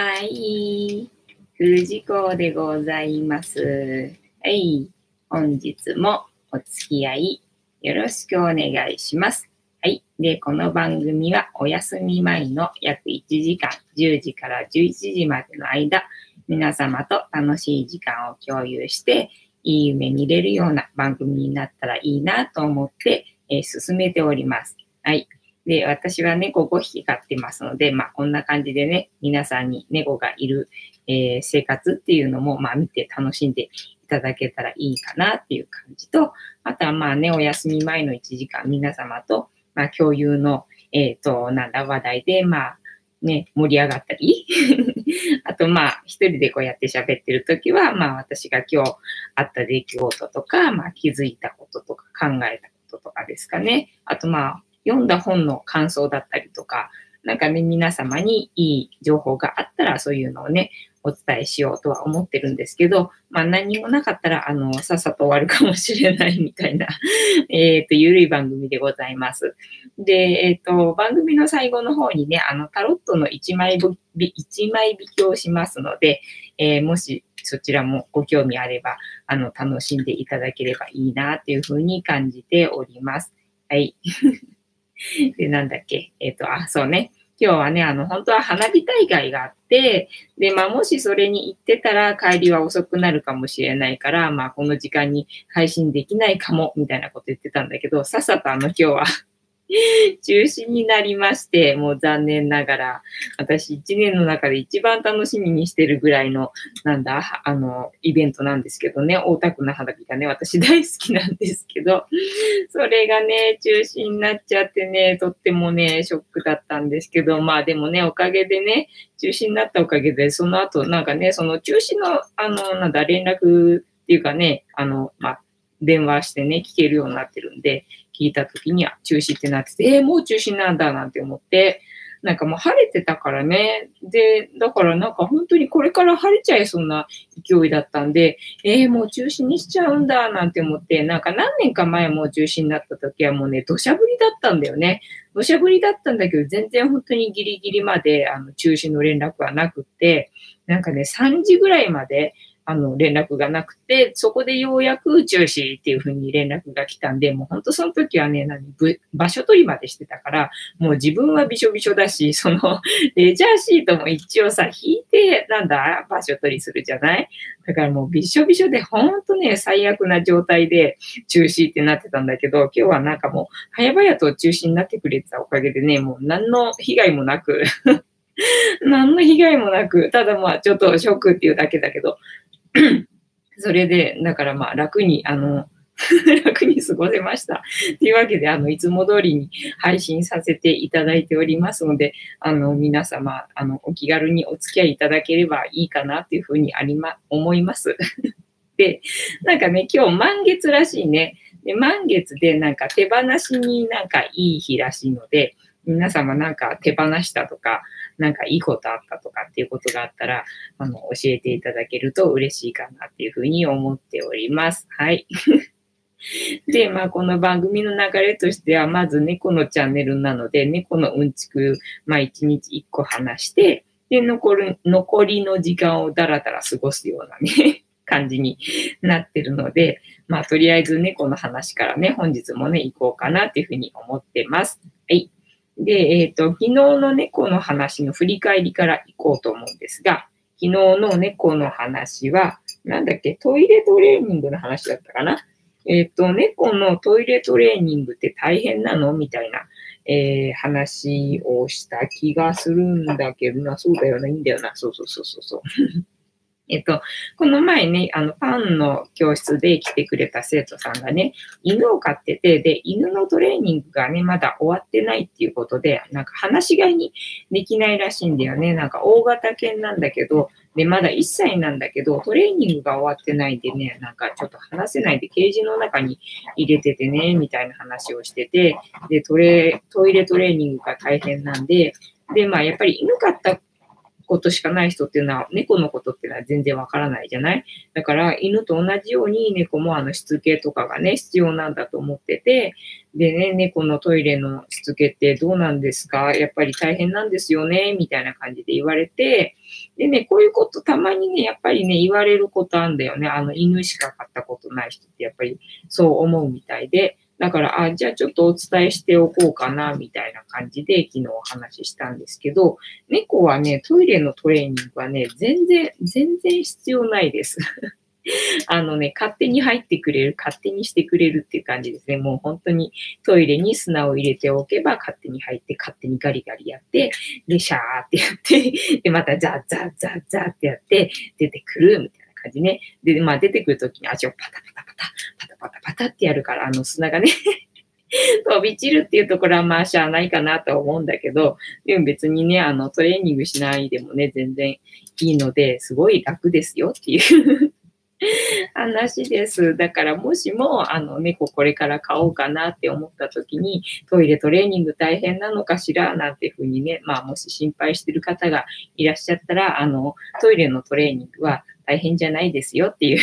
はい。藤子でございます。はい。本日もお付き合いよろしくお願いします。はい。で、この番組はお休み前の約1時間、10時から11時までの間、皆様と楽しい時間を共有して、いい夢見れるような番組になったらいいなと思って、えー、進めております。はい。で、私は猫5匹飼ってますので、まあ、こんな感じでね、皆さんに猫がいる、えー、生活っていうのも、まあ、見て楽しんでいただけたらいいかなっていう感じと、あとはまあね、お休み前の1時間、皆様と、まあ、共有の、えっ、ー、と、なんだ、話題で、まあ、ね、盛り上がったり、あとまあ、一人でこうやって喋ってるときは、まあ私が今日あった出来事とか、まあ気づいたこととか考えたこととかですかね。あとまあ、読んだ本の感想だったりとか、なんかね、皆様にいい情報があったら、そういうのをね、お伝えしようとは思ってるんですけど、まあ何もなかったら、あの、さっさと終わるかもしれないみたいな えっと、ゆるい番組でございます。で、えっ、ー、と、番組の最後の方にね、あの、タロットの1枚引一枚引きをしますので、えー、もしそちらもご興味あれば、あの、楽しんでいただければいいなっていうふうに感じております。はい。で、なんだっけ？えっ、ー、と、あ、そうね。今日はね、あの、本当は花火大会があって、で、まあ、もしそれに行ってたら帰りは遅くなるかもしれないから、まあ、この時間に配信できないかも、みたいなこと言ってたんだけど、さっさとあの、今日は 中止になりまして、もう残念ながら、私一年の中で一番楽しみにしてるぐらいの、なんだ、あの、イベントなんですけどね、大田区の花火がね、私大好きなんですけど、それがね、中止になっちゃってね、とってもね、ショックだったんですけど、まあでもね、おかげでね、中止になったおかげで、その後、なんかね、その中止の、あの、なんだ、連絡っていうかね、あの、まあ、電話してね、聞けるようになってるんで、聞いた時には中止ってなってて、えー、もう中止なんだなんて思って、なんかもう晴れてたからね。で、だからなんか本当にこれから晴れちゃいそうな勢いだったんで、えー、もう中止にしちゃうんだなんて思って、なんか何年か前もう中止になった時はもうね、土砂降りだったんだよね。土砂降りだったんだけど、全然本当にギリギリまであの中止の連絡はなくって、なんかね、3時ぐらいまであの、連絡がなくて、そこでようやく中止っていうふうに連絡が来たんで、もう本当その時はね、何、場所取りまでしてたから、もう自分はびしょびしょだし、その、レジャーシートも一応さ、引いて、なんだ、場所取りするじゃない？だからもうびしょびしょで、ほんとね、最悪な状態で中止ってなってたんだけど、今日はなんかもう、早々と中止になってくれてたおかげでね、もう何の被害もなく 何の被害もなく、ただまあちょっとショックっていうだけだけど、それで、だからまあ楽に、あの、楽に過ごせました。というわけで、あの、いつも通りに配信させていただいておりますので、あの、皆様、あの、お気軽にお付き合いいただければいいかなというふうにありま、思います。で、なんかね、今日満月らしいね。で、満月でなんか手放しになんかいい日らしいので、皆様なんか手放したとか、なんかいいことあったとかっていうことがあったら、あの、教えていただけると嬉しいかなっていうふうに思っております。はい。で、まあ、この番組の流れとしては、まず猫のチャンネルなので、猫のうんちく、まあ、1日1個話して、で、残る、残りの時間をだらだら過ごすようなね、感じになってるので、まあ、とりあえず猫の話からね、本日もね、行こうかなっていうふうに思ってます。はい。で、えっ、ー、と、昨日の猫の話の振り返りからいこうと思うんですが、昨日の猫の話は、なんだっけ、トイレトレーニングの話だったかな？えっ、ー、と、猫のトイレトレーニングって大変なの？みたいな、えー、話をした気がするんだけどな、そうだよね、いいんだよな、そうそうそうそうそう。えっと、この前ね、あの、パンの教室で来てくれた生徒さんがね、犬を飼ってて、で、犬のトレーニングがね、まだ終わってないっていうことで、なんか話し飼いにできないらしいんだよね。なんか大型犬なんだけど、で、まだ1歳なんだけど、トレーニングが終わってないでね、なんかちょっと話せないでケージの中に入れててね、みたいな話をしてて、で、トレ、トイレトレーニングが大変なんで、で、まあ、やっぱり犬飼ったことしかない人っていうのは、猫のことっていうのは全然わからないじゃない？だから、犬と同じように猫もあのしつけとかがね、必要なんだと思ってて、でね、猫のトイレのしつけってどうなんですか？やっぱり大変なんですよね？みたいな感じで言われて、でね、こういうことたまにね、やっぱりね、言われることあるんだよね。あの、犬しか飼ったことない人ってやっぱりそう思うみたいで、だから、あ、じゃあちょっとお伝えしておこうかな、みたいな感じで昨日お話ししたんですけど、猫はね、トイレのトレーニングはね、全然、全然必要ないです。あのね、勝手に入ってくれる、勝手にしてくれるっていう感じですね。もう本当にトイレに砂を入れておけば勝手に入って、勝手にガリガリやって、で、シャーってやって、で、またザッザッザッザッってやって、出てくるみたいな感じね。で、まあ出てくるときに足をパタパタパタ、パタパタパタってやるから、あの砂がね 飛び散るっていうところはまあしゃあないかなと思うんだけど、でも別にね、あのトレーニングしないでもね、全然いいので、すごい楽ですよっていう 話です。だからもしも、あの、猫これから飼おうかなって思った時に、トイレトレーニング大変なのかしらなんていうふうにね、まあもし心配してる方がいらっしゃったら、あの、トイレのトレーニングは大変じゃないですよっていう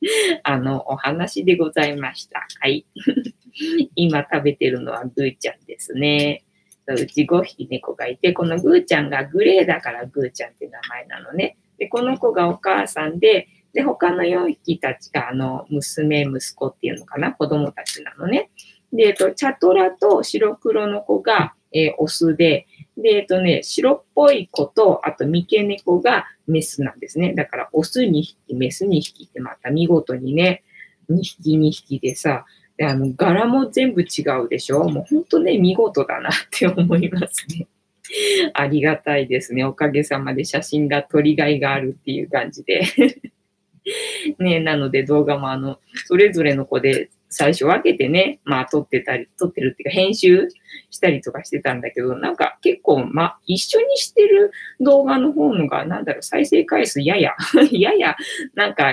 あの、お話でございました。はい。今食べてるのはグーちゃんですね。うち5匹猫がいて、このグーちゃんがグレーだからグーちゃんって名前なのね。で、この子がお母さんで、で、他の4匹たちが、あの、娘、息子っていうのかな、子供たちなのね。で、えっと、チャトラと白黒の子が、えー、オスで、で、えっとね、白っぽい子と、あと三毛猫がメスなんですね。だから、オス2匹、メス2匹ってまた見事にね、2匹2匹でさ、であの、柄も全部違うでしょもうほんとね、見事だなって思いますね。ありがたいですね。おかげさまで写真が撮りがいがあるっていう感じで ね、なので動画もあの、それぞれの子で最初分けてね、まあ撮ってたり、撮ってるっていうか編集したりとかしてたんだけど、なんか結構、まあ一緒にしてる動画の方のが、なんだろう、再生回数やや、やや、なんか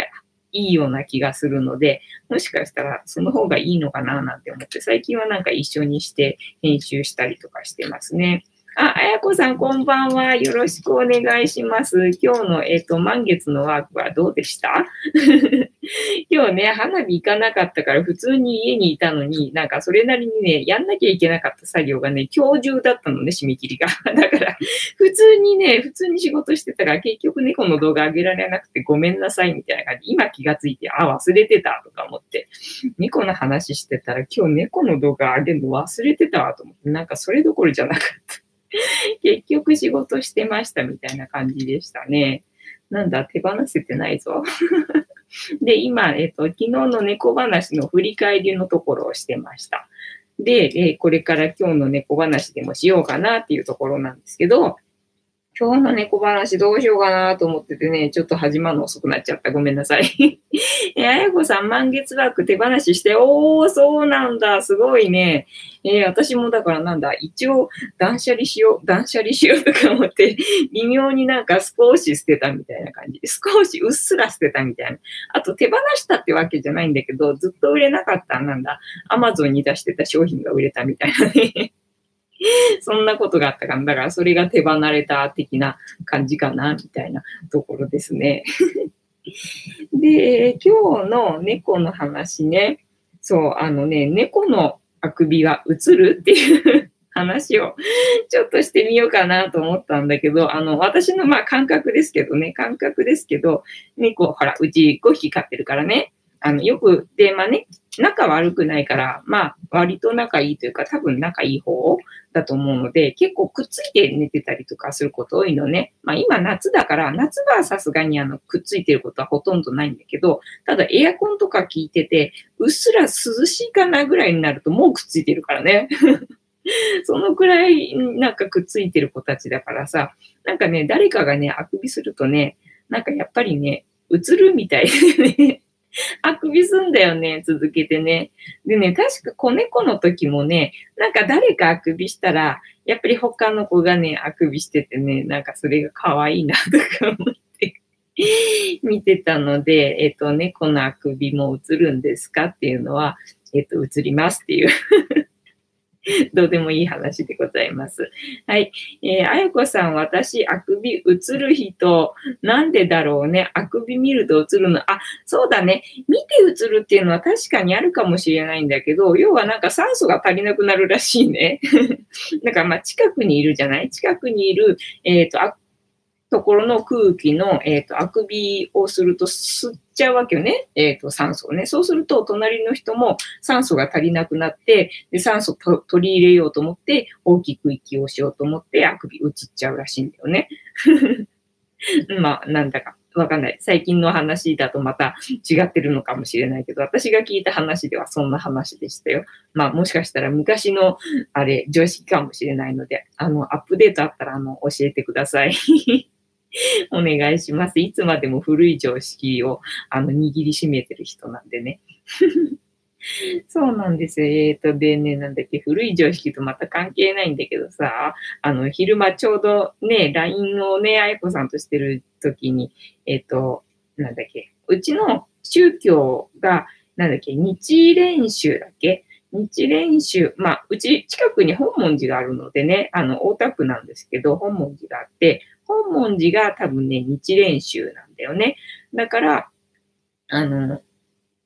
いいような気がするので、もしかしたらその方がいいのかななんて思って、最近はなんか一緒にして編集したりとかしてますね。あ、あやこさん、こんばんは。よろしくお願いします。今日の、えっ、ー、と、満月のワークはどうでした？今日ね、花火行かなかったから、普通に家にいたのに、なんかそれなりにね、やんなきゃいけなかった作業がね、今日中だったのね、締め切りが。だから、普通にね、普通に仕事してたら、結局猫の動画上げられなくてごめんなさいみたいな感じ。今気がついて、あ、忘れてたとか思って、猫の話してたら、今日猫の動画上げるの忘れてたと思って、なんかそれどころじゃなかった。結局仕事してましたみたいな感じでしたね。なんだ、手放せてないぞ。で、今、えっと、昨日の猫話の振り返りのところをしてました。で、えこれから今日の猫話でもしようかなっていうところなんですけど、今日の猫話どうしようかなと思っててね、ちょっと始まるの遅くなっちゃった。ごめんなさい。え、あやこさん、満月ワーク手放しして、おー、そうなんだ。すごいね。えー、私もだからなんだ、一応断捨離しよう、断捨離しようとか思って、微妙になんか少し捨てたみたいな感じで、少しうっすら捨てたみたいな。あと手放したってわけじゃないんだけど、ずっと売れなかった、なんだ、アマゾンに出してた商品が売れたみたいなね。そんなことがあったかな。だからそれが手離れた的な感じかな、みたいなところですね。で、今日の猫の話ね。そう、あのね、猫のあくびは映るっていう話を ちょっとしてみようかなと思ったんだけど、あの、私のまあ感覚ですけどね、感覚ですけど、猫、ほら、うち5匹飼ってるからね、あの、よく、で、まあね、仲悪くないから、まあ、割と仲いいというか、多分仲いい方だと思うので、結構くっついて寝てたりとかすること多いのね。まあ今夏だから、夏場はさすがにあの、くっついてることはほとんどないんだけど、ただエアコンとか効いてて、うっすら涼しいかなぐらいになるともうくっついてるからね。そのくらいなんかくっついてる子たちだからさ、なんかね、誰かがね、あくびするとね、なんかやっぱりね、映るみたいでねあくびすんだよね、続けてね。でね、確か子猫の時もね、なんか誰かあくびしたら、やっぱり他の子がね、あくびしててね、なんかそれが可愛いなとか思って見てたので、えっと、猫のあくびも映るんですかっていうのは、えっと、映りますっていう どうでもいい話でございます。はい。えー、あやこさん、私、あくび映る人、なんでだろうね。あくび見ると映るの。あ、そうだね。見て映るっていうのは確かにあるかもしれないんだけど、要はなんか酸素が足りなくなるらしいね。だかまあ近くにいるじゃない？近くにいる、えっ、ー、と、ところの空気の、えっ、と、あくびをすると吸っちゃうわけよね。えっ、と、酸素をね。そうすると、隣の人も酸素が足りなくなって、で、酸素と取り入れようと思って、大きく息をしようと思って、あくび移っちゃうらしいんだよね。まあ、なんだか。わかんない。最近の話だとまた違ってるのかもしれないけど、私が聞いた話ではそんな話でしたよ。まあもしかしたら昔のあれ、常識かもしれないので、あの、アップデートあったらあの、教えてください。お願いします。いつまでも古い常識を、あの、握りしめてる人なんでね。そうなんですよ。えっ、ー、と、でね、なんだっけ、古い常識とまた関係ないんだけどさ、あの、昼間ちょうどね、LINE をね、あやこさんとしてる時に、えっ、ー、と、なんだっけ、うちの宗教が、なんだっけ、日練習だっけ？日練習、まあ、うち近くに本門寺があるのでね、あの、大田区なんですけど、本門寺があって、本門寺が多分ね、日練習なんだよね。だから、あの、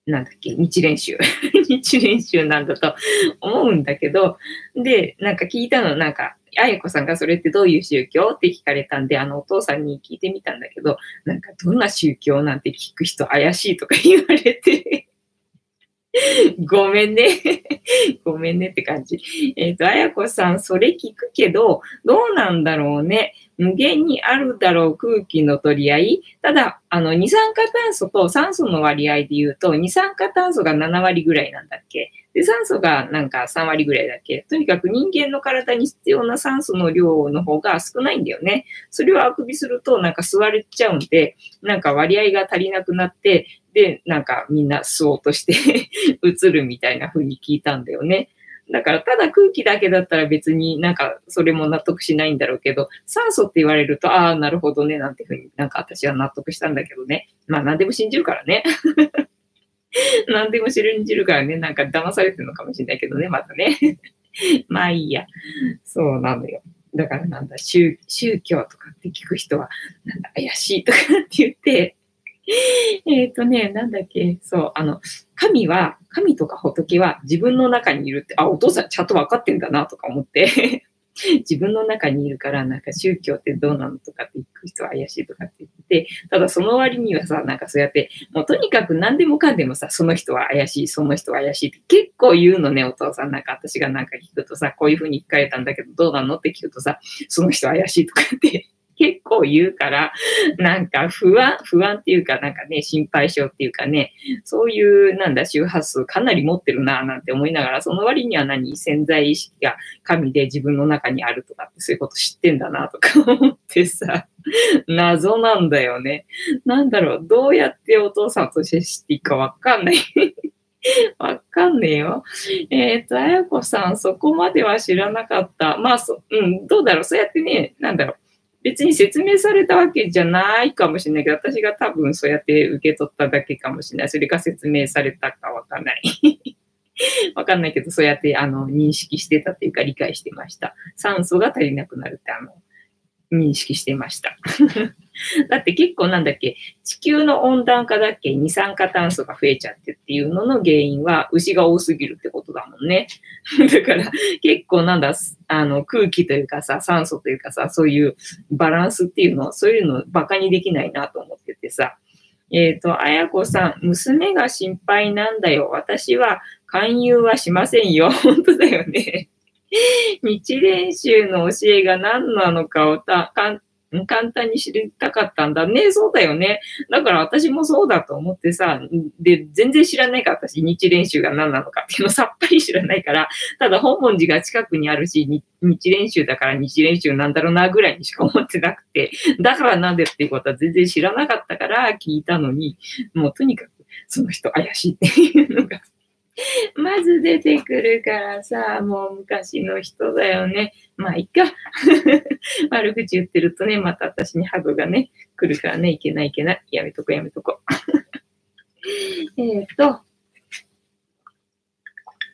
なんだっけ、日練習。日練習なんだと思うんだけど、で、なんか聞いたの、なんか、あやこさんがそれってどういう宗教って聞かれたんで、あの、お父さんに聞いてみたんだけど、なんか、どんな宗教なんて聞く人怪しいとか言われて ごめんね ごめんねって感じ。えっ、ー、と、あやこさん、それ聞くけど、どうなんだろうね。無限にあるだろう空気の取り合い。ただ、あの、二酸化炭素と酸素の割合で言うと、二酸化炭素が7割ぐらいなんだっけで、酸素がなんか3割ぐらいだっけとにかく人間の体に必要な酸素の量の方が少ないんだよね。それをあくびするとなんか吸われちゃうんで、なんか割合が足りなくなって、で、なんかみんな吸おうとして 映るみたいな風に聞いたんだよね。だから、ただ空気だけだったら別になんかそれも納得しないんだろうけど、酸素って言われると、ああ、なるほどね、なんていうふうになんか私は納得したんだけどね。まあ何でも信じるからね。何でも信じるからね、なんか騙されてるのかもしれないけどね、またね。まあいいや。そうなのよ。だからなんだ、宗宗教とかって聞く人は、なんだ、怪しいとかって言って、えっとね、なんだっけ、そう、あの、神は、神とか仏は自分の中にいるって、あ、お父さんちゃんと分かってんだなとか思って 自分の中にいるから、なんか宗教ってどうなのとかって言く人は怪しいとかって言ってて、ただその割にはさ、なんかそうやって、もうとにかく何でもかんでもさ、その人は怪しい、その人は怪しいって結構言うのね、お父さん。なんか私がなんか聞くとさ、こういうふうに聞かれたんだけどどうなのって聞くとさ、その人は怪しいとかって結構言うから、なんか不安、不安っていうか、なんかね、心配性っていうかね、そういう、なんだ、周波数かなり持ってるな、なんて思いながら、その割には何、潜在意識が神で自分の中にあるとかって、そういうこと知ってんだな、とか 思ってさ、謎なんだよね。なんだろう、どうやってお父さんと接していいかわかんない。わかんねえよ。えっ、ー、と、あやこさん、そこまでは知らなかった。まあ、そ、うん、どうだろう。そうやってね、なんだろう。別に説明されたわけじゃないかもしれないけど、私が多分そうやって受け取っただけかもしれない。それが説明されたかわかんない。わかんないけど、そうやってあの認識してたっていうか理解してました。酸素が足りなくなるってあの認識してました。だって結構なんだっけ、地球の温暖化だっけ、二酸化炭素が増えちゃってっていうのの原因は牛が多すぎるってことだもんね。だから結構なんだ、あの空気というかさ、酸素というかさ、そういうバランスっていうのは、そういうのバカにできないなと思っててさ。えっ、ー、と、あやこさん、娘が心配なんだよ。私は勧誘はしませんよ。本当だよね。日練習の教えが何なのかをた簡簡単に知りたかったんだね。そうだよね。だから私もそうだと思ってさ、で、全然知らないから私、日練習が何なのかっていうのさっぱり知らないから、ただ本門寺が近くにあるし、日練習だから日練習なんだろうなぐらいにしか思ってなくて、だからなんでっていうことは全然知らなかったから聞いたのに、もうとにかくその人怪しいっていうのが まず出てくるからさ、もう昔の人だよね。まあ、いっか。悪口言ってるとね、また私にハグがね、来るからね、いけないいけない。やめとこやめとこ。えっと。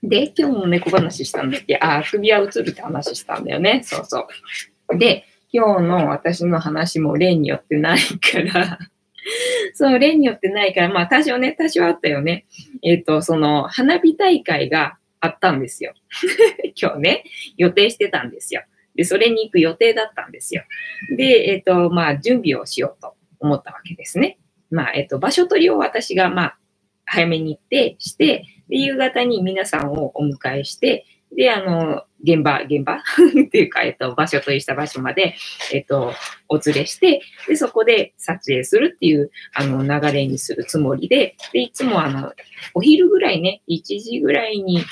で、今日も猫話したんだっけ？ああ、首は映るって話したんだよね。そうそう。で、今日の私の話も例によってないから そう、例によってないから、まあ多少ね、多少あったよね。えっ、ー、と、その、花火大会があったんですよ。今日ね、予定してたんですよ。で、それに行く予定だったんですよ。で、えっ、と、まあ、準備をしようと思ったわけですね。まあ、えっ、と、場所取りを私が、まあ、早めに行って、して、で、夕方に皆さんをお迎えして、で、あの、現場、現場？っていうか、えっと、場所とした場所まで、えっと、お連れして、で、そこで撮影するっていう、あの、流れにするつもりで、で、いつもあの、お昼ぐらいね、1時ぐらいに、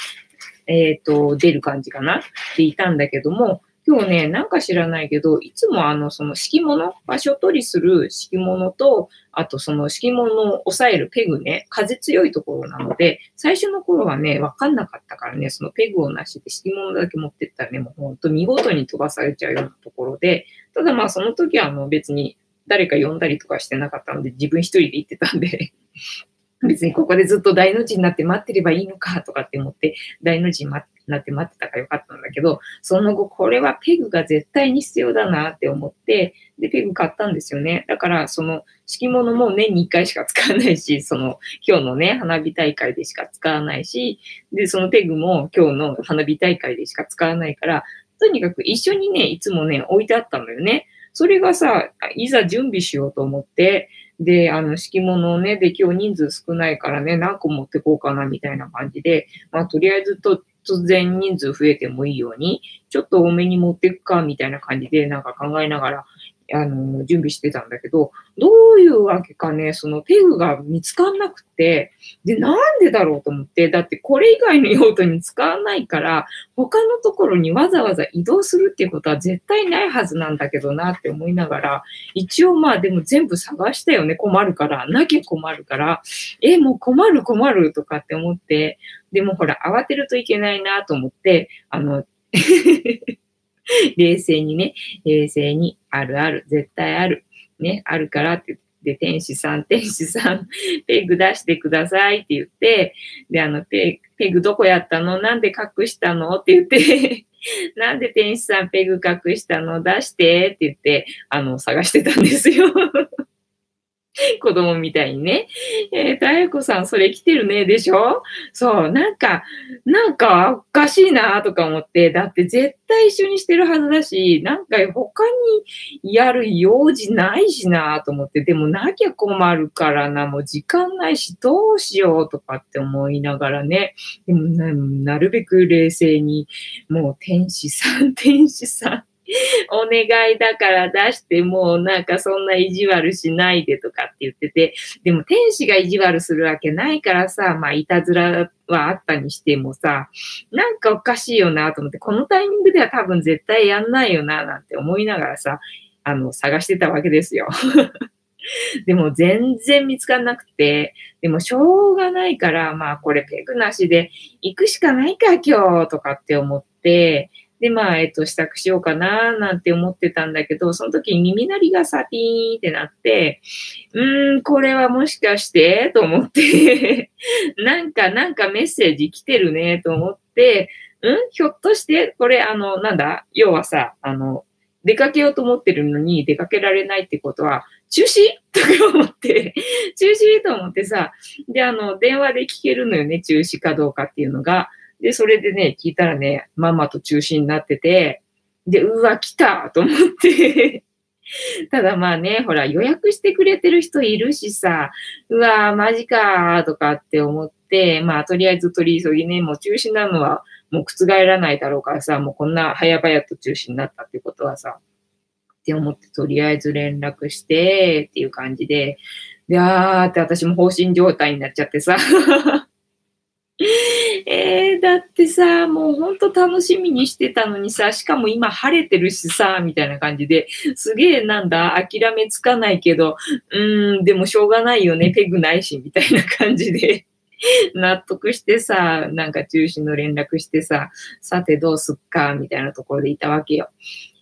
えっ、と、出る感じかな？っていたんだけども、今日ね、なんか知らないけど、いつもあの、その敷物、場所取りする敷物と、あとその敷物を押さえるペグね、風強いところなので、最初の頃はね、わかんなかったからね、そのペグをなしで敷物だけ持ってったらね、もうほんと見事に飛ばされちゃうようなところで、ただまあその時はあの別に誰か呼んだりとかしてなかったので、自分一人で行ってたんで。別にここでずっと大の字になって待ってればいいのかとかって思って、大の字になって待ってたからよかったんだけど、その後これはペグが絶対に必要だなって思って、で、ペグ買ったんですよね。だからその敷物も年に1回しか使わないし、その今日のね、花火大会でしか使わないし、で、そのペグも今日の花火大会でしか使わないから、とにかく一緒にね、いつもね、置いてあったのよね。それがさ、いざ準備しようと思って、で、あの、敷物をね、で、今日人数少ないからね、何個持ってこうかな、みたいな感じで、まあ、とりあえずと、突然人数増えてもいいように、ちょっと多めに持っていくか、みたいな感じで、なんか考えながらあの、準備してたんだけど、どういうわけかね、そのペグが見つかんなくて、で、なんでだろうと思って、だってこれ以外の用途に使わないから、他のところにわざわざ移動するっていうことは絶対ないはずなんだけどなって思いながら、一応まあでも全部探したよね、困るから、なきゃ困るから、え、もう困る困るとかって思って、でもほら、慌てるといけないなと思って、あの、冷静にね、冷静に、あるある、絶対ある、ね、あるからって言ってで、天使さん、天使さん、ペグ出してくださいって言って、で、あの、ペペグどこやったの？なんで隠したの？って言って なんで天使さんペグ隠したの？出してって言って、あの、探してたんですよ。子供みたいにね。えー、たやこさん、それ来てるね、でしょ？そう、なんか、なんか、おかしいな、とか思って、だって絶対一緒にしてるはずだし、なんか他にやる用事ないしな、と思って、でもなきゃ困るからな、もう時間ないし、どうしよう、とかって思いながらね。でも、なるべく冷静に、もう天使さん、天使さん。お願いだから出して、もうなんかそんな意地悪しないでとかって言ってて、でも天使が意地悪するわけないからさ、まあいたずらはあったにしてもさ、なんかおかしいよなと思って、このタイミングでは多分絶対やんないよななんて思いながらさ、あの、探してたわけですよ。でも全然見つかんなくて、でもしょうがないから、まあこれペグなしで行くしかないか今日とかって思って、で、まあ、えっと、支度しようかな、なんて思ってたんだけど、その時に耳鳴りがさ、ピーンってなって、うーん、これはもしかしてと思って なんか、なんかメッセージ来てるね、と思って、うんひょっとして、これ、あの、なんだ要はさ、あの、出かけようと思ってるのに出かけられないってことは、中止？とか思って、中止？と思ってさ、で、あの、電話で聞けるのよね、中止かどうかっていうのが。で、それでね、聞いたらね、ママと中心になってて、で、うわ、来たと思って。ただまあね、ほら、予約してくれてる人いるしさ、うわ、マジかとかって思って、まあ、とりあえず取り急ぎね、もう中止なのはもう覆らないだろうからさ、もうこんな早々と中止になったってことはさ、って思って、とりあえず連絡して、っていう感じで、で、あーって私も放心状態になっちゃってさ。えー、だってさ、もうほんと楽しみにしてたのにさ、しかも今晴れてるしさ、みたいな感じで、すげえなんだ、諦めつかないけど、うーん、でもしょうがないよね、ペグないし、みたいな感じで。納得してさ、なんか中止の連絡してさ、さてどうすっか、みたいなところでいたわけよ。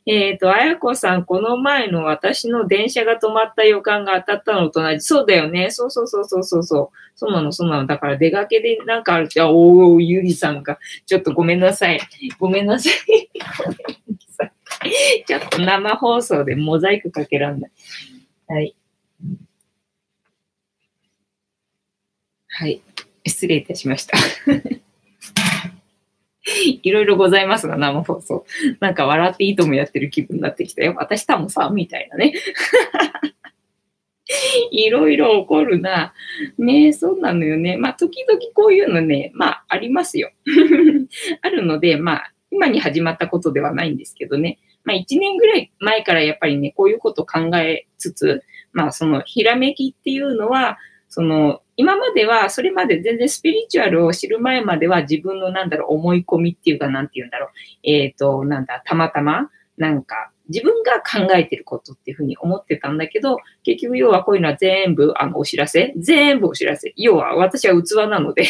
えっ、ー、と、あやこさん、この前の私の電車が止まった予感が当たったのと同じ。そうだよね。そうそうそうそうそうそう。そうなの、そうなの。だから出かけでなんかあるじゃん。お、ゆりさんが。ちょっと。ごめんなさい。ごめんなさい。ちょっと生放送でモザイクかけらんない。はい。はい。失礼いたしました。いろいろございますが、生放送。なんか笑っていいともやってる気分になってきたよ。私多分さ、みたいなね。いろいろ起こるな。ねそうなのよね。まあ、時々こういうのね、まあ、ありますよ。あるので、まあ、今に始まったことではないんですけどね。まあ、1年ぐらい前からやっぱりね、こういうこと考えつつ、まあ、その、ひらめきっていうのは、その、今までは、それまで全然スピリチュアルを知る前までは自分のなんだろう、思い込みっていうか、なんて言うんだろう。えっ、ー、と、なんだ、たまたま、なんか、自分が考えてることっていうふうに思ってたんだけど、結局要はこういうのは全部、あの、お知らせ？全部お知らせ。要は私は器なので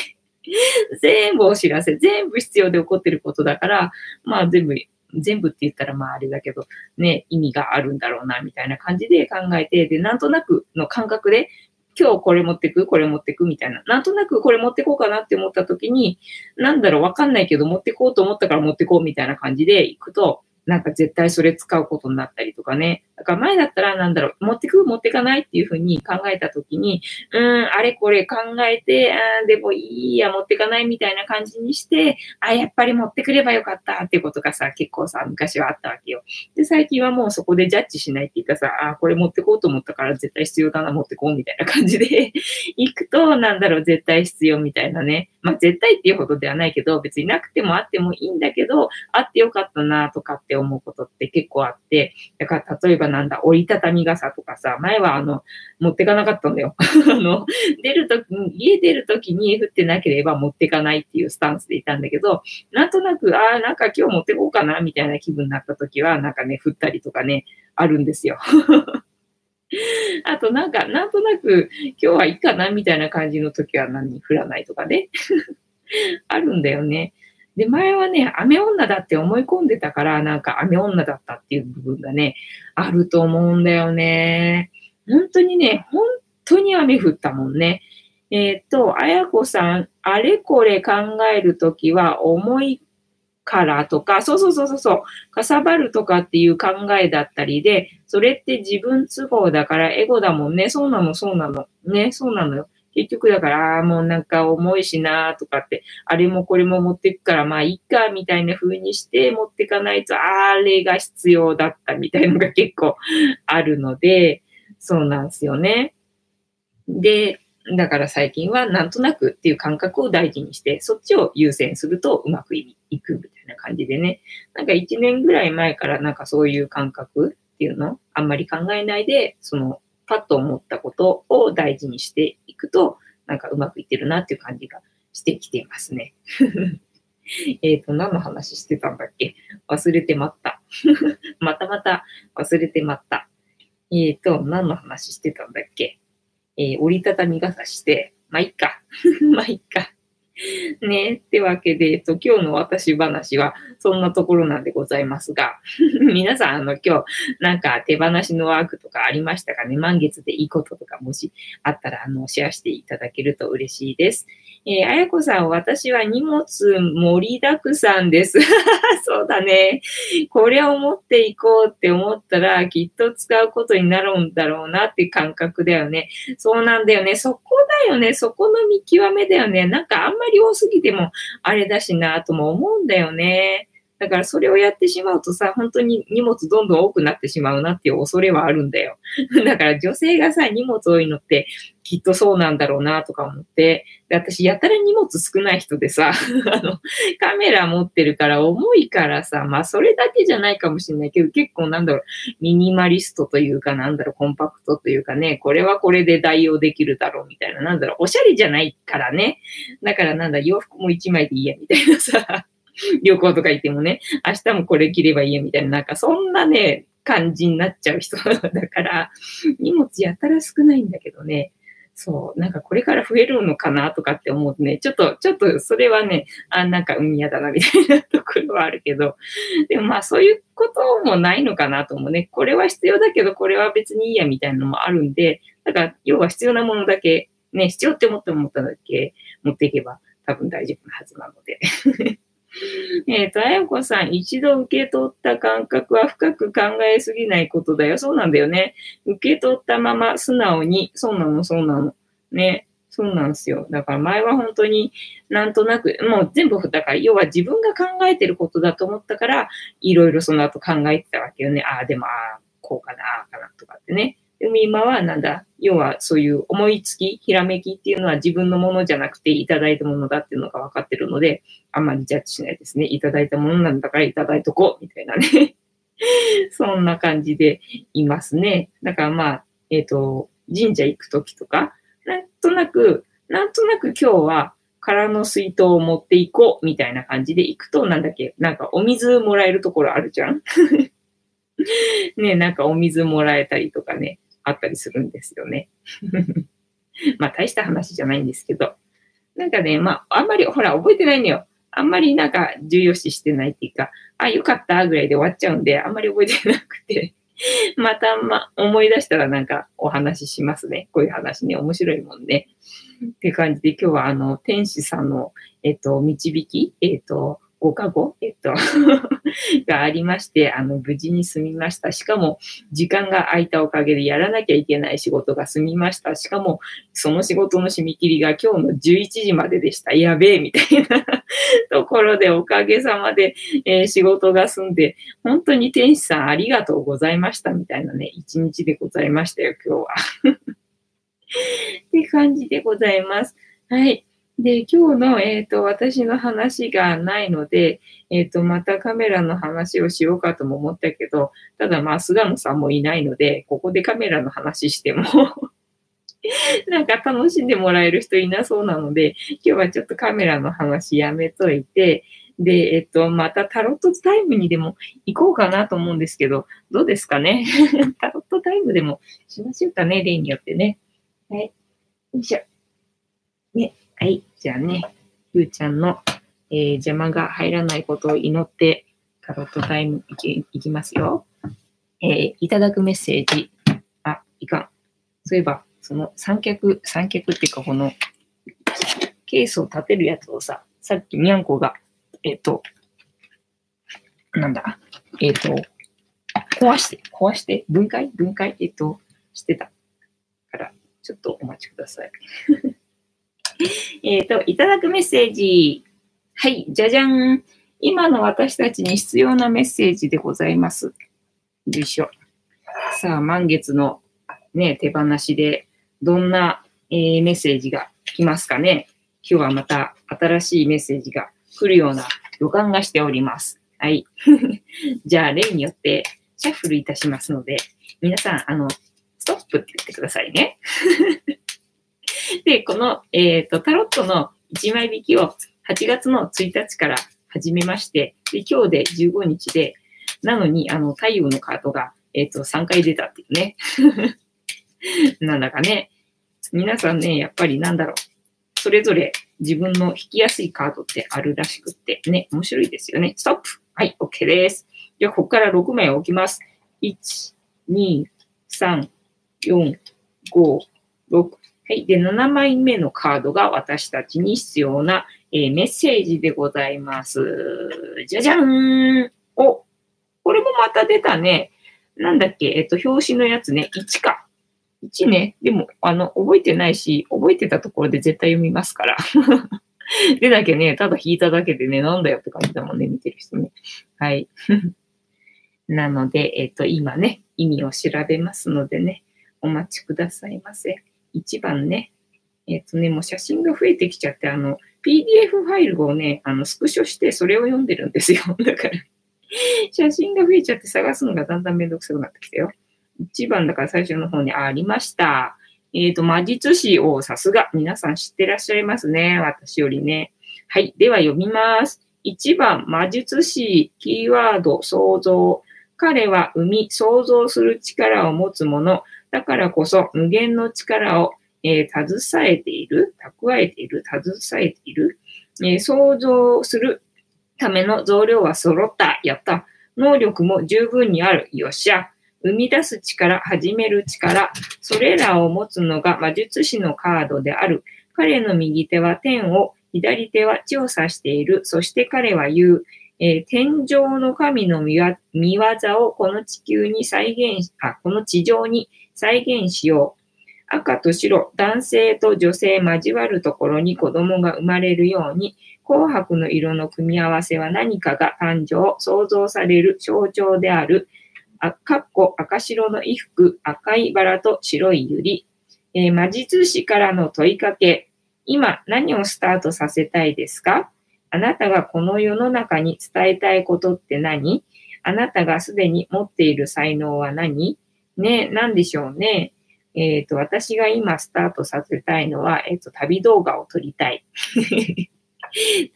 全部お知らせ。全部必要で起こってることだから、まあ全部、全部って言ったらまああれだけど、ね、意味があるんだろうな、みたいな感じで考えて、で、なんとなくの感覚で、今日これ持ってく？これ持ってく？みたいな。なんとなくこれ持ってこうかなって思った時に、なんだろう、わかんないけど持ってこうと思ったから持ってこうみたいな感じで行くと、なんか絶対それ使うことになったりとかね。か前だったらなんだろう、持ってく持ってかないっていうふうに考えたときに、うん、あれこれ考えて、あでもいいや、持ってかないみたいな感じにして、あ、やっぱり持ってくればよかったっていうことがさ、結構さ、昔はあったわけよ。で、最近はもうそこでジャッジしないっていうかさ、あ、これ持ってこうと思ったから絶対必要だな、持ってこうみたいな感じで 行くと、なんだろう、絶対必要みたいなね。まあ絶対っていうほどではないけど、別になくてもあってもいいんだけど、あってよかったなとかって思うことって結構あって、だから例えばななんだ、折りたたみ傘とかさ、前はあの、持ってかなかったんだよ。あの、出るときに、家出るときに降ってなければ持ってかないっていうスタンスでいたんだけど、なんとなく、ああ、なんか今日持ってこうかな、みたいな気分になったときは、なんかね、降ったりとかね、あるんですよ。あとなんか、なんとなく、今日はいいかな、みたいな感じの時は何降らないとかね。あるんだよね。で、前はね、雨女だって思い込んでたから、なんか雨女だったっていう部分がね、あると思うんだよね。本当にね、本当に雨降ったもんね。えっ、と、あやこさん、あれこれ考えるときは思いからとか、そうそうそうそうそう、かさばるとかっていう考えだったりで、それって自分都合だからエゴだもんね。そうなの、そうなの。ね、そうなのよ。結局だから、ああ、もうなんか重いしなとかって、あれもこれも持ってくから、まあいっか、みたいな風にして持ってかないと、あれが必要だったみたいなのが結構あるので、そうなんですよね。で、だから最近はなんとなくっていう感覚を大事にして、そっちを優先するとうまくいくみたいな感じでね。なんか1年ぐらい前からなんかそういう感覚っていうのあんまり考えないで、そのパッと思ったことを大事にしていくと、なんかうまくいってるなっていう感じがしてきていますね。えっと、何の話してたんだっけ？忘れてまった。またまた忘れてまった。えっ、ー、と、何の話してたんだっけ？えー、折りたたみ傘して、まあ、いっか。ま、いっか。ねってわけで、えっと、今日の私話はそんなところなんでございますが、皆さん、あの、今日、なんか手放しのワークとかありましたかね？満月でいいこととかもしあったら、あの、シェアしていただけると嬉しいです。えー、あやこさん、私は荷物盛りだくさんです。そうだね。これを持っていこうって思ったら、きっと使うことになるんだろうなって感覚だよね。そうなんだよね。そこだよね。そこの見極めだよね。なんかあんまり多すぎてもあれだしなとも思うんだよね。だからそれをやってしまうとさ、本当に荷物どんどん多くなってしまうなっていう恐れはあるんだよ。だから女性がさ、荷物多いのってきっとそうなんだろうなとか思って、で私やたら荷物少ない人でさ、あの、カメラ持ってるから重いからさ、まあそれだけじゃないかもしれないけど、結構なんだろう、ミニマリストというかなんだろう、コンパクトというかね、これはこれで代用できるだろうみたいな、なんだろう、おしゃれじゃないからね。だからなんだ、洋服も一枚でいいやみたいなさ。旅行とか行ってもね、明日もこれ着ればいいやみたいな、なんかそんなね、感じになっちゃう人 だから、荷物やたら少ないんだけどね、そう、なんかこれから増えるのかなとかって思うとね、ちょっと、ちょっとそれはね、あ、なんか、うん、嫌だなみたいなところはあるけど、でもまあそういうこともないのかなと思うね。これは必要だけど、これは別にいいやみたいなのもあるんで、だから要は必要なものだけ、ね、必要って思って思っただけ持っていけば多分大丈夫なはずなので。えっ、ー、と、あやこさん、一度受け取った感覚は深く考えすぎないことだよ。そうなんだよね。受け取ったまま素直に、そうなの、そうなの。ね。そうなんですよ。だから前は本当になんとなく、もう全部、だから要は自分が考えてることだと思ったから、いろいろその後考えてたわけよね。ああ、でも、ああ、こうかな、ああかなとかってね。でも今はなんだ、要はそういう思いつき、ひらめきっていうのは自分のものじゃなくていただいたものだっていうのが分かってるので、あんまりジャッジしないですね。いただいたものなんだからいただいとこう、みたいなね。そんな感じでいますね。だからまあ、えっ、ー、と、神社行くときとか、なんとなく、なんとなく今日は空の水筒を持っていこうみたいな感じで行くと、なんだっけ、なんかお水もらえるところあるじゃん ね、なんかお水もらえたりとかね、あったりするんですよね。まあ大した話じゃないんですけど。なんかね、まああんまりほら覚えてないのよ。あんまりなんか重要視してないっていうか、あ、よかったぐらいで終わっちゃうんで、あんまり覚えてなくて。また、ま、思い出したらなんかお話ししますね。こういう話ね、面白いもんね。って感じで今日はあの、天使さんの、えっと、導き、えっと、ご加護、えっと がありまして、あの、無事に済みました。しかも、時間が空いたおかげでやらなきゃいけない仕事が済みました。しかも、その仕事の締め切りが今日の11時まででした。やべえ、みたいな ところでおかげさまで、えー、仕事が済んで、本当に天使さんありがとうございました、みたいなね、一日でございましたよ、今日は。って感じでございます。はい。で、今日の、えっ、ー、と、私の話がないので、えっ、ー、と、またカメラの話をしようかとも思ったけど、ただまあ、菅野さんもいないので、ここでカメラの話しても なんか楽しんでもらえる人いなそうなので、今日はちょっとカメラの話やめといて、で、えっと、またタロットタイムにでも行こうかなと思うんですけど、どうですかね？タロットタイムでもしましょうかね、例によってね。はい。よいしょ。ね。はい。じゃあね、ふーちゃんの、えー、邪魔が入らないことを祈って、タロットタイムいきいきますよ。えー、いただくメッセージ。あ、いかん。そういえば、その三脚、三脚っていうか、この、ケースを立てるやつをさ、さっきにゃんこが、えっ、ー、と、なんだ、えっ、ー、と、壊して、壊して、分解？分解？えっ、と、してた。から、ちょっとお待ちください。えっと、いただくメッセージ。はい、じゃじゃん。今の私たちに必要なメッセージでございます。よいしょ。さあ、満月のね、手放しで、どんな、えー、メッセージが来ますかね。今日はまた新しいメッセージが来るような予感がしております。はい。じゃあ、例によってシャッフルいたしますので、皆さん、あの、ストップって言ってくださいね。で、この、えっ、ー、と、タロットの1枚引きを8月の1日から始めまして、で、今日で15日で、なのに、あの、太陽のカードが、えっ、ー、と、3回出たっていうね。なんだかね、皆さんね、やっぱりなんだろう。それぞれ自分の引きやすいカードってあるらしくってね、面白いですよね。ストップはい、OK です。じゃあ、ここから6枚置きます。1、2、3、4、5、6、はい。で、7枚目のカードが私たちに必要な、えー、メッセージでございます。じゃじゃーんお、これもまた出たね。なんだっけ？えっと、表紙のやつね。1か。1ね。でも、あの、覚えてないし、覚えてたところで絶対読みますから。でなきゃね、ただ引いただけでね、なんだよって感じだもんね、見てる人ね。はい。なので、えっと、今ね、意味を調べますのでね、お待ちくださいませ。一番ね、えっ、ー、とね、もう写真が増えてきちゃって、あの、PDF ファイルをね、あの、スクショしてそれを読んでるんですよ。だから写真が増えちゃって探すのがだんだんめんどくさくなってきたよ。一番だから最初の方にありました。えっ、ー、と、魔術師をさすが、皆さん知ってらっしゃいますね。私よりね。はい。では読みます。1番、魔術師、キーワード、創造。彼は生み、創造する力を持つもの。だからこそ無限の力を、えー、携えている、蓄えている、携えている、えー、想像するための増量は揃った。やった。能力も十分にある。よっしゃ。生み出す力、始める力、それらを持つのが魔術師のカードである。彼の右手は天を、左手は地を指している。そして彼は言う。えー、天上の神の見業をこの地球に再現し、あ、この地上に再現しよう。赤と白、男性と女性交わるところに子供が生まれるように、紅白の色の組み合わせは何かが誕生、想像される象徴である、あかっこ赤白の衣服、赤いバラと白い百合、えー、魔術師からの問いかけ、今何をスタートさせたいですか？あなたがこの世の中に伝えたいことって何？あなたがすでに持っている才能は何？ね、何でしょうね。えっ、ー、と、私が今スタートさせたいのは、えっ、ー、と、旅動画を撮りたい。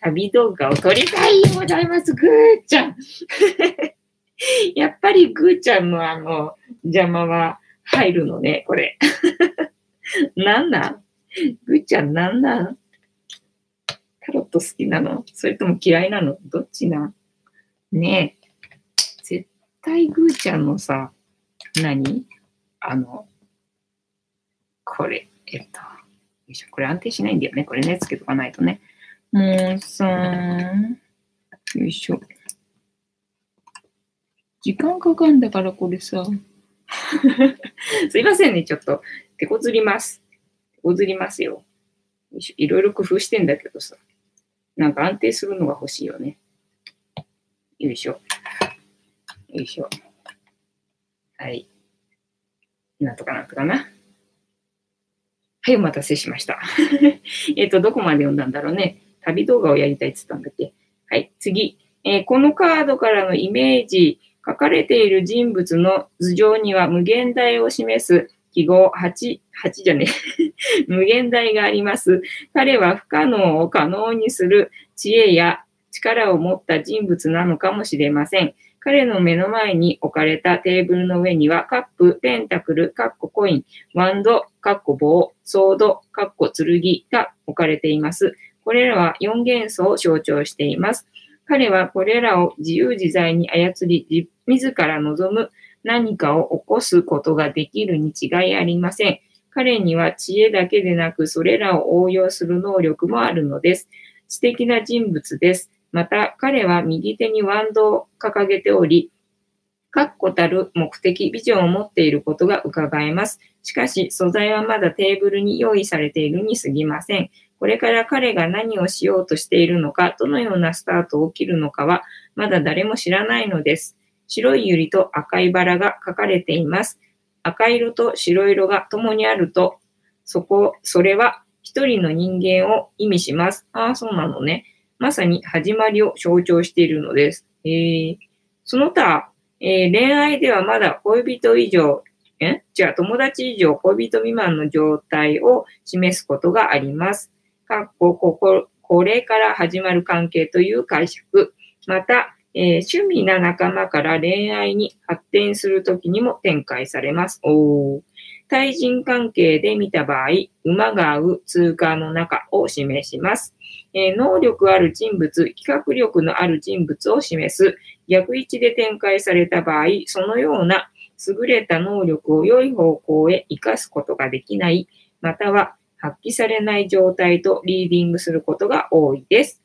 旅動画を撮りたいございます、ぐーちゃん。やっぱりぐーちゃんのあの、邪魔は入るのね、これ。なんなん？ぐーちゃんなんなん？タロット好きなの？それとも嫌いなの？どっちなねえ。絶対ぐーちゃんのさ、何？あの、これ、えっと、よいしょ、これ安定しないんだよね。これね、つけとかないとね。もうさ、よいしょ。時間かかんだから、これさ。すいませんね、ちょっと。手こずります。手こずりますよ。よいしょいろいろ工夫してんだけどさ。なんか安定するのが欲しいよね。よいしょ。よいしょ。はい。なんとかなんとかな。はい、お待たせしました。えっと、どこまで読んだんだろうね。旅動画をやりたいって言ったんだっけ。はい、次。えー、このカードからのイメージ、書かれている人物の図上には無限大を示す記号8、8じゃね 無限大があります。彼は不可能を可能にする知恵や力を持った人物なのかもしれません。彼の目の前に置かれたテーブルの上には、カップ、ペンタクル、カッココイン、ワンド、カッコ棒、ソード、カッコ剣が置かれています。これらは4元素を象徴しています。彼はこれらを自由自在に操り、自ら望む何かを起こすことができるに違いありません。彼には知恵だけでなく、それらを応用する能力もあるのです。知的な人物です。また、彼は右手にワンドを掲げており、確固たる目的、ビジョンを持っていることが伺えます。しかし、素材はまだテーブルに用意されているに過ぎません。これから彼が何をしようとしているのか、どのようなスタートを切るのかは、まだ誰も知らないのです。白い百合と赤いバラが書かれています。赤色と白色が共にあると、そこ、それは一人の人間を意味します。ああ、そうなのね。まさに始まりを象徴しているのです。えー、その他、えー、恋愛ではまだ恋人以上、え？じゃあ友達以上恋人未満の状態を示すことがあります。かっこ、ここ、これから始まる関係という解釈。また、えー、趣味な仲間から恋愛に発展するときにも展開されます。お対人関係で見た場合、馬が合う通貨の中を示します。えー、能力ある人物、企画力のある人物を示す。逆位置で展開された場合、そのような優れた能力を良い方向へ活かすことができない、または発揮されない状態とリーディングすることが多いです。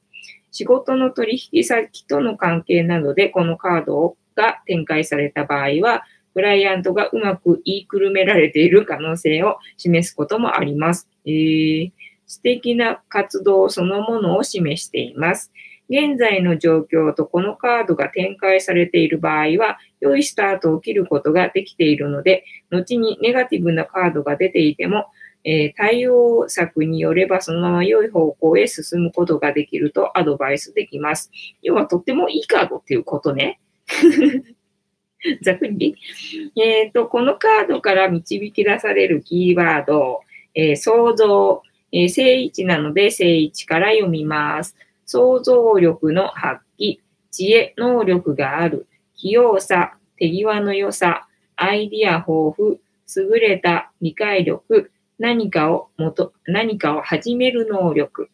仕事の取引先との関係などでこのカードが展開された場合は、クライアントがうまく言いくるめられている可能性を示すこともあります。えー素敵な活動そのものを示しています。現在の状況とこのカードが展開されている場合は、良いスタートを切ることができているので、後にネガティブなカードが出ていても、えー、対応策によればそのまま良い方向へ進むことができるとアドバイスできます。要はとってもいいカードっていうことね。ざっくり。えっ、ー、と、このカードから導き出されるキーワード、えー、想像、えー、正位置なので正位置から読みます。想像力の発揮、知恵、能力がある、器用さ、手際の良さ、アイディア豊富、優れた。理解力、何かをもと、何かを始める能力、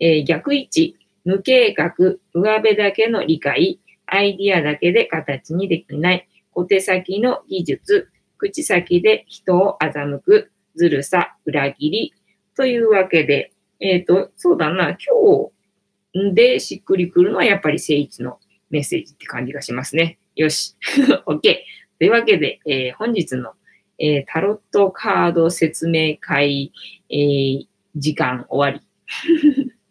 えー、逆位置、無計画、上辺だけの理解、アイディアだけで形にできない、小手先の技術、口先で人を欺く、ずるさ、裏切り、というわけで、えっ、ー、と、そうだな、今日でしっくりくるのはやっぱり聖一のメッセージって感じがしますね。よし。OK。というわけで、えー、本日の、えー、タロットカード説明会、え、時間終わり。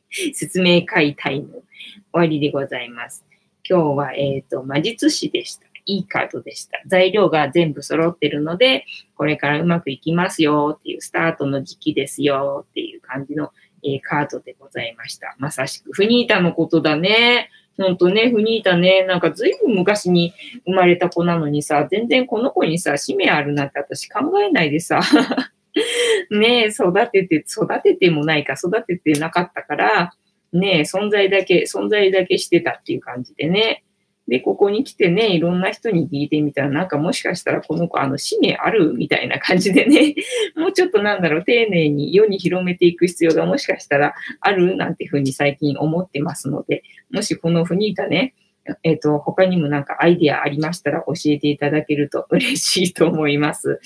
説明会タイム終わりでございます。今日は、えっ、と、魔術師でした。いいカードでした。材料が全部揃ってるので、これからうまくいきますよっていう、スタートの時期ですよっていう感じの、えー、カードでございました。まさしく、フニータのことだね。ほんとね、フニータね、なんかずいぶん昔に生まれた子なのにさ、全然この子にさ、使命あるなんて私考えないでさ、ね育てて、育ててもないか、育ててなかったから、ね存在だけ、存在だけしてたっていう感じでね。で、ここに来てね、いろんな人に聞いてみたら、なんかもしかしたらこの子、あの、使命あるみたいな感じでね、もうちょっとなんだろう、丁寧に世に広めていく必要がもしかしたらあるなんていうふうに最近思ってますので、もしこのフニータね、えっ、ー、と、他にもなんかアイディアありましたら教えていただけると 嬉しいと思います。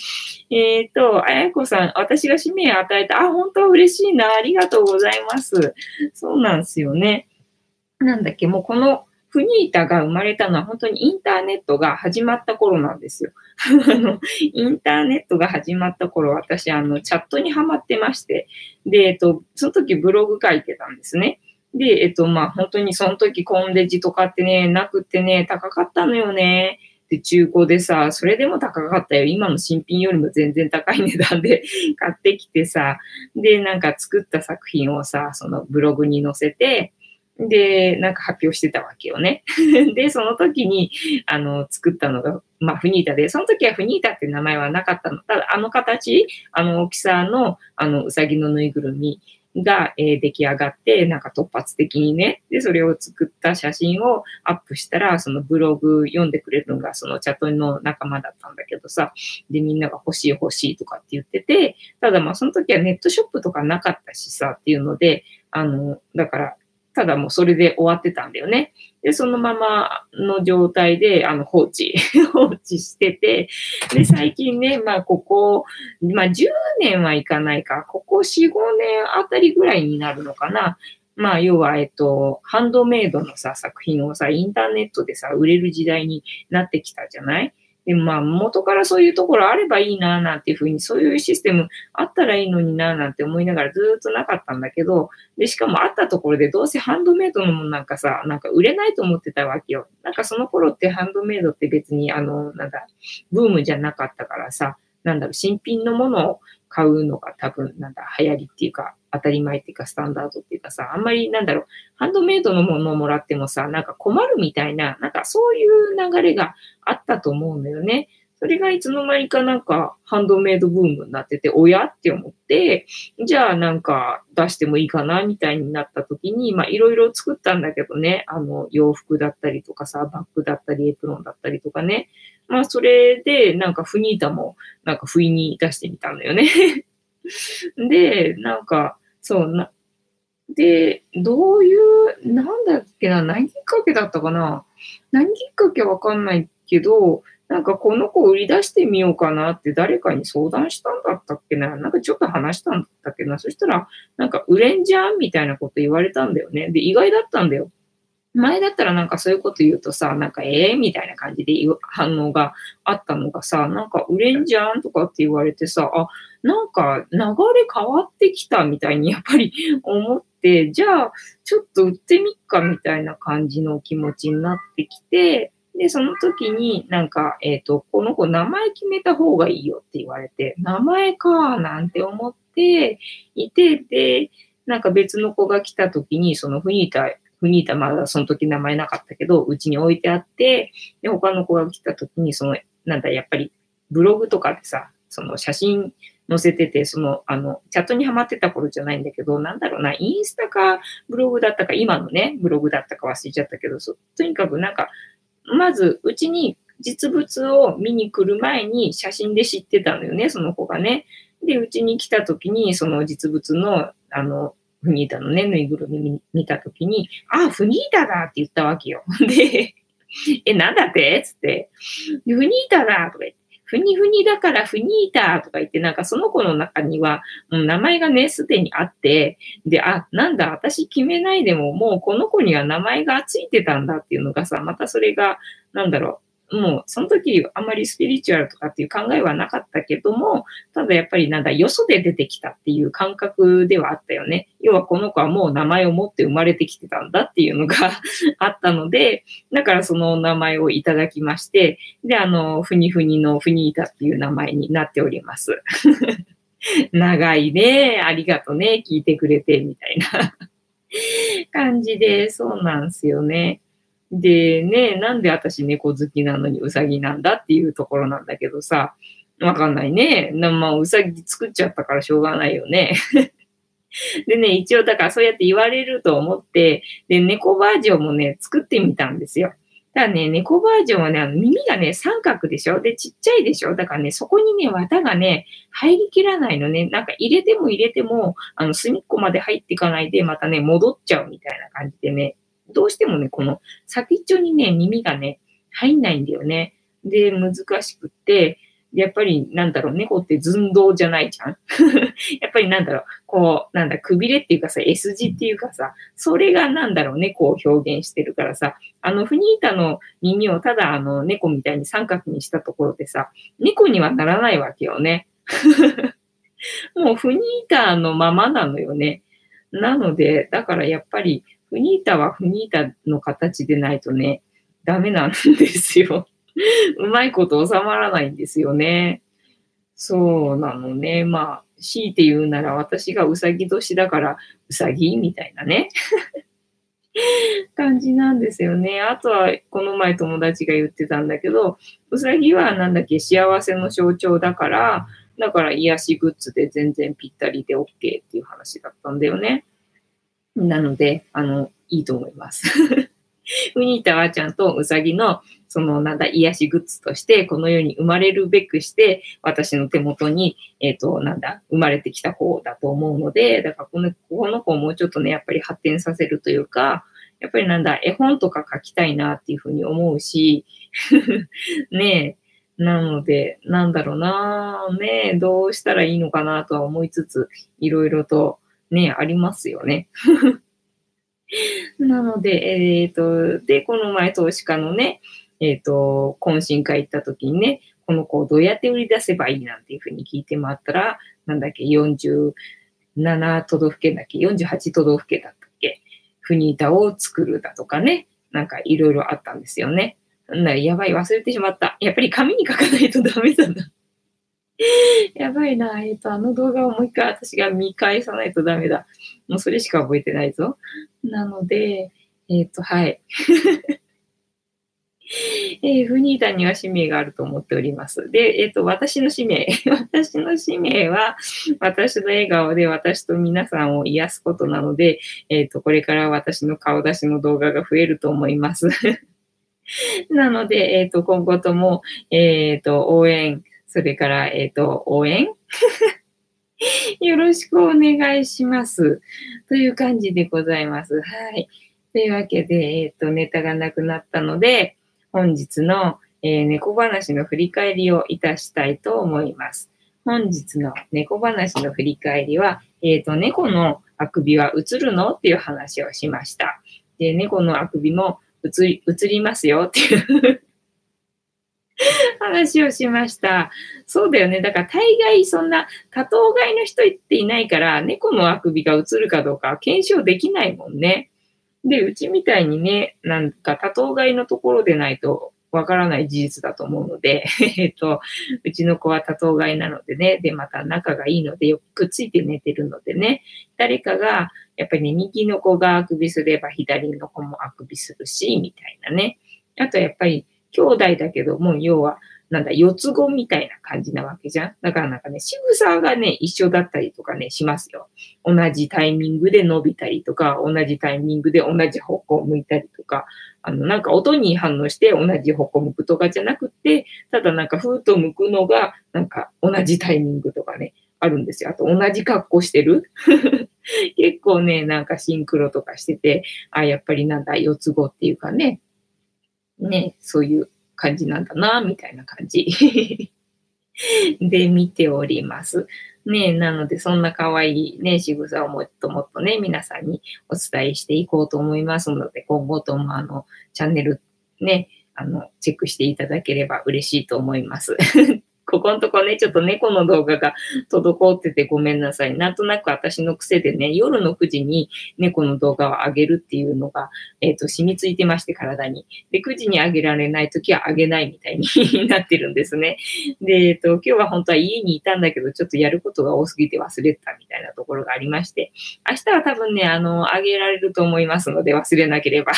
えっ、ー、と、あやこさん、私が使命与えた、あ、本当嬉しいな、ありがとうございます。そうなんですよね。なんだっけ、もうこのフニータが生まれたのは本当にインターネットが始まった頃なんですよ。あの、インターネットが始まった頃、私、あの、チャットにハマってまして、で、えっと、その時ブログ書いてたんですね。で、えっと、まあ、本当にその時コンデジとかってね、なくってね、高かったのよね。で、中古でさ、それでも高かったよ。今の新品よりも全然高い値段で 買ってきてさ、で、なんか作った作品をさ、そのブログに載せて、で、なんか発表してたわけよね。で、その時に、あの、作ったのが、まあ、フニータで、その時はフニータって名前はなかったの。ただ、あの形、あの大きさの、あの、うさぎのぬいぐるみが、えー、出来上がって、なんか突発的にね、で、それを作った写真をアップしたら、そのブログ読んでくれるのが、そのチャットの仲間だったんだけどさ、で、みんなが欲しい欲しいとかって言ってて、ただまあ、その時はネットショップとかなかったしさ、っていうので、あの、だから、ただもうそれで終わってたんだよね。で、そのままの状態で、あの、放置、放置してて、で、最近ね、まあ、ここ、まあ、10年はいかないか、ここ4、5年あたりぐらいになるのかな。まあ、要は、えっと、ハンドメイドのさ、作品をさ、インターネットでさ、売れる時代になってきたじゃない？でもまあ、元からそういうところあればいいな、なんていうふうに、そういうシステムあったらいいのにな、なんて思いながらずっとなかったんだけど、で、しかもあったところでどうせハンドメイドのものなんかさ、なんか売れないと思ってたわけよ。なんかその頃ってハンドメイドって別に、あの、なんだ、ブームじゃなかったからさ、なんだろ、新品のものを買うのが多分、なんだ、流行りっていうか、当たり前っていうか、スタンダードっていうかさ、あんまり、なんだろう、ハンドメイドのものをもらってもさ、なんか困るみたいな、なんかそういう流れがあったと思うのよね。それがいつの間にかなんかハンドメイドブームになってて、おやって思って、じゃあなんか出してもいいかなみたいになった時に、まあいろいろ作ったんだけどね、あの洋服だったりとかさ、バッグだったりエプロンだったりとかね。まあそれでなんかフニータもなんか不意に出してみたんだよね で、なんか、そうな、で、どういう、なんだっけな、何きっかけだったかな？何きっかけわかんないけど、なんかこの子売り出してみようかなって誰かに相談したんだったっけな？なんかちょっと話したんだったっけな？そしたら、なんか売れんじゃんみたいなこと言われたんだよね。で、意外だったんだよ。前だったらなんかそういうこと言うとさ、なんかええ、みたいな感じで反応があったのがさ、なんか売れんじゃんとかって言われてさ、あ、なんか流れ変わってきたみたいにやっぱり思って、じゃあちょっと売ってみっかみたいな感じの気持ちになってきて、で、その時になんか、えっ、ー、と、この子名前決めた方がいいよって言われて、名前かなんて思っていて、で、なんか別の子が来た時に、そのフニータ、フニータまだその時名前なかったけど、うちに置いてあって、で、他の子が来た時に、その、なんだ、やっぱりブログとかでさ、その写真載せてて、その、あの、チャットにハマってた頃じゃないんだけど、なんだろうな、インスタかブログだったか、今のね、ブログだったか忘れちゃったけど、とにかくなんか、まず、うちに実物を見に来る前に写真で知ってたのよね、その子がね。で、うちに来た時に、その実物の、あの、フニータのね、ぬいぐるみ見た時に、あ、フニータだって言ったわけよ。で、え、なんだって？つって、フニータだとか言って、ふにふにだからふにータとか言って、なんかその子の中には、もう名前がね、すでにあって、で、あ、なんだ、私決めないでも、もうこの子には名前がついてたんだっていうのがさ、またそれが、なんだろうもうその時あんまりスピリチュアルとかっていう考えはなかったけども、ただやっぱりなんだ、よそで出てきたっていう感覚ではあったよね。要はこの子はもう名前を持って生まれてきてたんだっていうのが あったので、だからその名前をいただきまして、で、あの、ふにふにのふにいたっていう名前になっております。長いね、ありがとね、聞いてくれて、みたいな 感じで、そうなんですよね。でね、なんで私猫好きなのにウサギなんだっていうところなんだけどさ、わかんないね。まあ、ウサギ作っちゃったからしょうがないよね。でね、一応だからそうやって言われると思って、で、猫バージョンもね、作ってみたんですよ。ただね、猫バージョンはね、あの耳がね、三角でしょ？で、ちっちゃいでしょ？だからね、そこにね、綿がね、入りきらないのね。なんか入れても入れても、あの、隅っこまで入っていかないで、またね、戻っちゃうみたいな感じでね、どうしてもね、この先っちょにね、耳がね、入んないんだよね。で、難しくって、やっぱりなんだろう、猫って寸胴じゃないじゃん？やっぱりなんだろう、こう、なんだ、くびれっていうかさ、S 字っていうかさ、それがなんだろう、猫を表現してるからさ、あの、フニータの耳をただあの、猫みたいに三角にしたところでさ、猫にはならないわけよね。もうフニータのままなのよね。なので、だからやっぱり、フニータはフニータの形でないとね、ダメなんですよ。うまいこと収まらないんですよね。そうなのね。まあ、強いて言うなら私がうさぎ年だからうさぎみたいなね。感じなんですよね。あとは、この前友達が言ってたんだけど、うさぎはなんだっけ、幸せの象徴だから、だから癒しグッズで全然ぴったりで OK っていう話だったんだよね。なので、あの、いいと思います。ウニータはちゃんとウサギの、その、なんだ、癒しグッズとして、この世に生まれるべくして、私の手元に、えっ、ー、と、なんだ、生まれてきた方だと思うので、だからこの、この子をもうちょっとね、やっぱり発展させるというか、やっぱりなんだ、絵本とか書きたいなっていうふうに思うし、ねえ、なので、なんだろうなねえ、どうしたらいいのかなとは思いつつ、いろいろとね、ありますよね。なので、えっ、ー、と、で、この前投資家のね、えっ、ー、と、懇親会行った時にね、この子をどうやって売り出せばいいなんていうふうに聞いてもらったら、なんだっけ、47都道府県だっけ、48都道府県だったっけ、フニータを作るだとかね、なんかいろいろあったんですよね。なやばい、忘れてしまった。やっぱり紙に書かないとダメだな。やばいな。えっ、と、あの動画をもう一回私が見返さないとダメだ。もうそれしか覚えてないぞ。なので、えっ、と、はい。えー、フニータには使命があると思っております。で、えっ、と、私の使命。私の使命は、私の笑顔で私と皆さんを癒すことなので、えっ、と、これから私の顔出しの動画が増えると思います。なので、えっ、と、今後とも、えっ、と、応援、それから、えっ、ー、と、応援？よろしくお願いします。という感じでございます。はい。というわけで、えっ、ー、と、ネタがなくなったので、本日の、えー、猫話の振り返りをいたしたいと思います。本日の猫話の振り返りは、えっ、ー、と、猫のあくびは映るの？っていう話をしました。で、猫のあくびも映り、映りますよっていう話をしました。そうだよね。だから大概そんな多頭飼いの人っていないから、猫のあくびが映るかどうか検証できないもんね。で、うちみたいにね、なんか多頭飼いのところでないとわからない事実だと思うので、えっと、うちの子は多頭飼いなのでね、で、また仲がいいのでよくくっついて寝てるのでね、誰かが、やっぱりね、右の子があくびすれば左の子もあくびするし、みたいなね。あとやっぱり兄弟だけども、要は、なんだ、四つ子みたいな感じなわけじゃん。だからなんかね、仕草がね、一緒だったりとかね、しますよ。同じタイミングで伸びたりとか、同じタイミングで同じ方向を向いたりとか、あの、なんか音に反応して同じ方向向くとかじゃなくて、ただなんかふーっと向くのが、なんか同じタイミングとかね、あるんですよ。あと同じ格好してる 結構ね、なんかシンクロとかしてて、あ、やっぱりなんだ、四つ子っていうかね、ね、そういう感じなんだな、みたいな感じ で見ております。ねなので、そんな可愛いね、仕草をもっともっとね、皆さんにお伝えしていこうと思いますので、今後ともあの、チャンネルね、あの、チェックしていただければ嬉しいと思います。ここのとこね、ちょっと猫の動画が滞っててごめんなさい。なんとなく私の癖でね、夜の9時に猫の動画を上げるっていうのが、えっ、ー、と、染みついてまして、体に。で、9時に上げられない時は上げないみたいに なってるんですね。で、えっ、ー、と、今日は本当は家にいたんだけど、ちょっとやることが多すぎて忘れてたみたいなところがありまして、明日は多分ね、あの、上げられると思いますので、忘れなければ。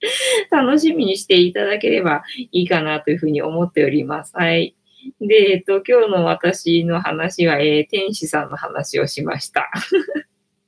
楽しみにしていただければいいかなというふうに思っております。はい。で、えっと、今日の私の話は、えー、天使さんの話をしました。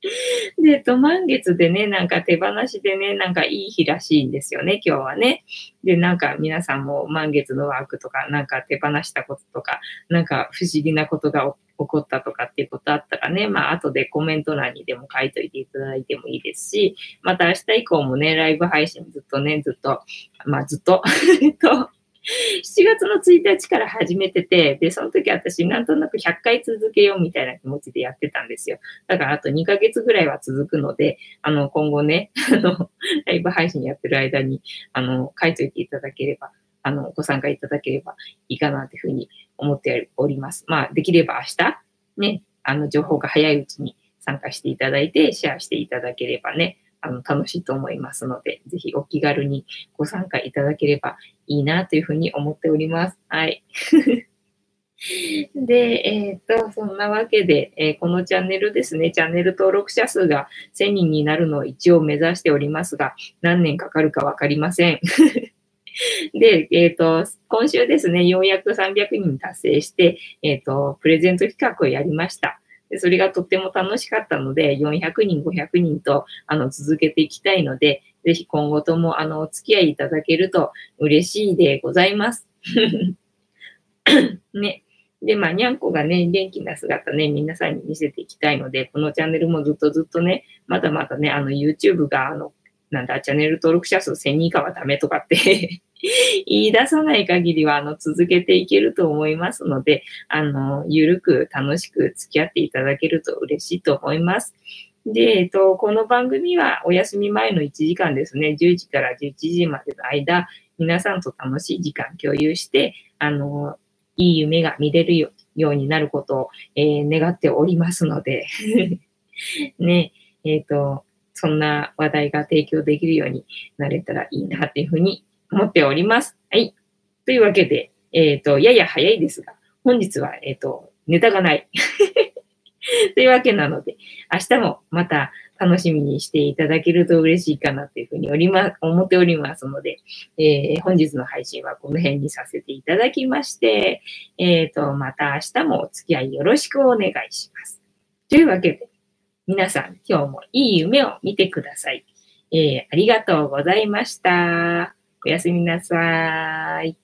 で、えっと、満月でね、なんか手放しでね、なんかいい日らしいんですよね、今日はね。で、なんか皆さんも満月のワークとか、なんか手放したこととか、なんか不思議なことが起こったとかっていうことあったらね、まあ後でコメント欄にでも書いといていただいてもいいですし、また明日以降もね、ライブ配信ずっとね、ずっと、まあずっと、えっと、7月の1日から始めてて、で、その時私なんとなく100回続けようみたいな気持ちでやってたんですよ。だからあと2ヶ月ぐらいは続くので、あの、今後ね、あの、ライブ配信やってる間に、あの、書いといていただければ、あの、ご参加いただければいいかなというふうに思っております。まあ、できれば明日、ね、あの、情報が早いうちに参加していただいて、シェアしていただければね、あの、楽しいと思いますので、ぜひお気軽にご参加いただければいいなというふうに思っております。はい。で、えっ、と、そんなわけで、えー、このチャンネルですね、チャンネル登録者数が1000人になるのを一応目指しておりますが、何年かかるかわかりません。で、えっ、ー、と、今週ですね、ようやく300人達成して、えっ、と、プレゼント企画をやりました。でそれがとっても楽しかったので、400人、500人とあの続けていきたいので、ぜひ今後ともあのお付き合いいただけると嬉しいでございます。ね。で、まあ、にゃんこがね、元気な姿ね、皆さんに見せていきたいので、このチャンネルもずっとずっとね、まだまだね、あの、YouTube が、あの、なんだ、チャンネル登録者数1000人以下はダメとかって 言い出さない限りは、あの、続けていけると思いますので、あの、ゆるく楽しく付き合っていただけると嬉しいと思います。で、えっと、この番組はお休み前の1時間ですね、10時から11時までの間、皆さんと楽しい時間共有して、あの、いい夢が見れるようになることを、えー、願っておりますので ね、えっ、と、そんな話題が提供できるようになれたらいいなっていうふうに思っております。はい。というわけで、えっ、ー、と、やや早いですが、本日は、えっ、ー、と、ネタがない。というわけなので、明日もまた楽しみにしていただけると嬉しいかなというふうにおりま、思っておりますので、えー、本日の配信はこの辺にさせていただきまして、えっ、ー、と、また明日もお付き合いよろしくお願いします。というわけで、皆さん今日もいい夢を見てください。えー、ありがとうございました。おやすみなさい。